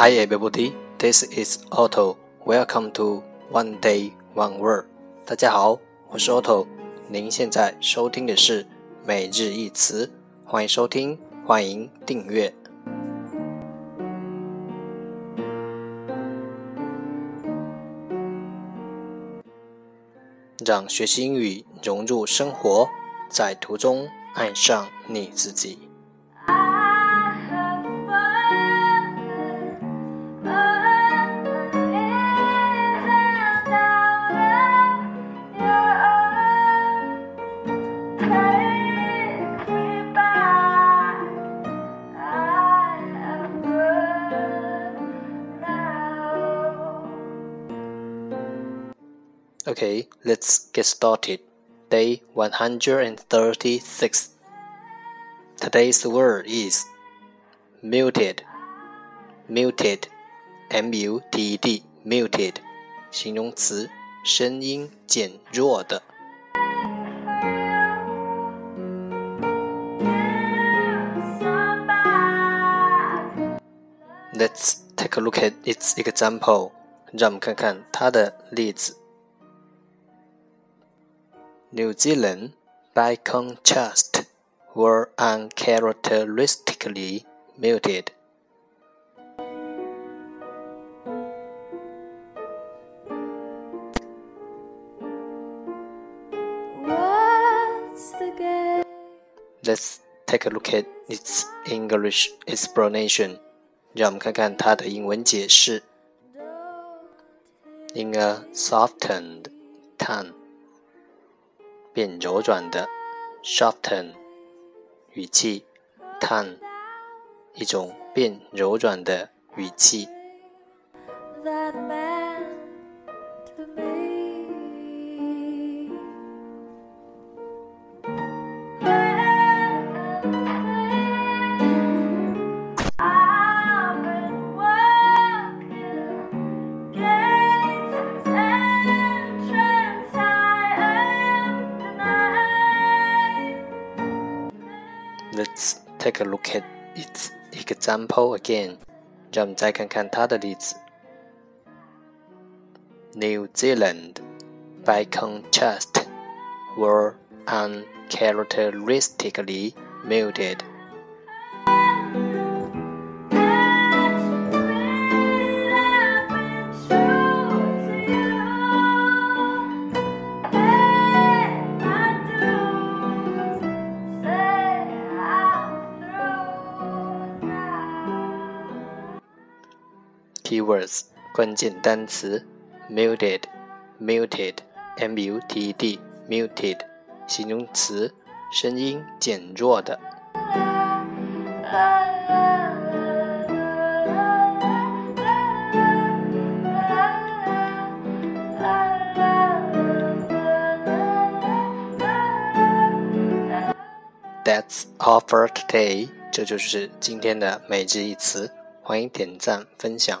Hi everybody, this is Otto. Welcome to One Day One Word. 大家好，我是 Otto。您现在收听的是每日一词，欢迎收听，欢迎订阅。让学习英语融入生活，在途中爱上你自己。Okay, let's get started. Day 136. Today's word is muted. Muted. M U T E D. Muted. 形容词，声音减弱的。Let's take a look at its example. 让我们看看它的例子。 New Zealand, by contrast, were uncharacteristically muted. Let's take a look at its English explanation. 让我们看看它的英文解释。In a softened tone. 变柔软的 shorten，语气，tone，一种变柔软的语气。Let's take a look at its example again. 让我们再看看它的例子。New Zealand, by contrast, were uncharacteristically muted. Keywords 关键单词：muted，muted，m u t e d，muted，形容词，声音减弱的。That's all for today。这就是今天的每日一词。欢迎点赞分享。